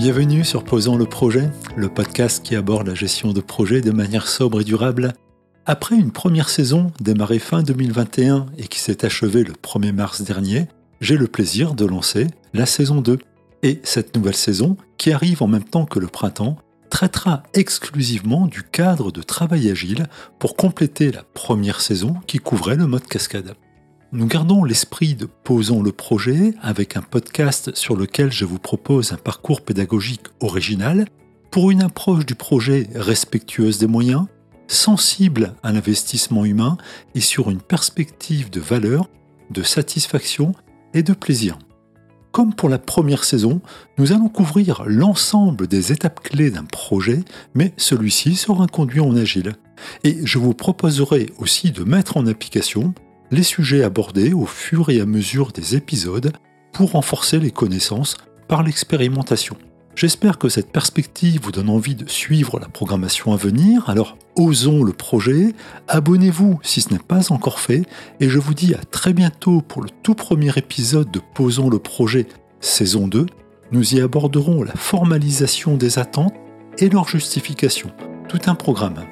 Bienvenue sur Posons le projet, le podcast qui aborde la gestion de projets de manière sobre et durable. Après une première saison démarrée fin 2021 et qui s'est achevée le 1er mars dernier, j'ai le plaisir de lancer la saison 2. Et cette nouvelle saison, qui arrive en même temps que le printemps, traitera exclusivement du cadre de travail agile pour compléter la première saison qui couvrait le mode cascade. Nous gardons l'esprit de Posons le projet avec un podcast sur lequel je vous propose un parcours pédagogique original pour une approche du projet respectueuse des moyens, sensible à l'investissement humain et sur une perspective de valeur, de satisfaction et de plaisir. Comme pour la première saison, nous allons couvrir l'ensemble des étapes clés d'un projet, mais celui-ci sera conduit en agile. Et je vous proposerai aussi de mettre en application les sujets abordés au fur et à mesure des épisodes pour renforcer les connaissances par l'expérimentation. J'espère que cette perspective vous donne envie de suivre la programmation à venir, alors osons le projet, abonnez-vous si ce n'est pas encore fait, et je vous dis à très bientôt pour le tout premier épisode de Posons le projet saison 2. Nous y aborderons la formalisation des attentes et leur justification, tout un programme.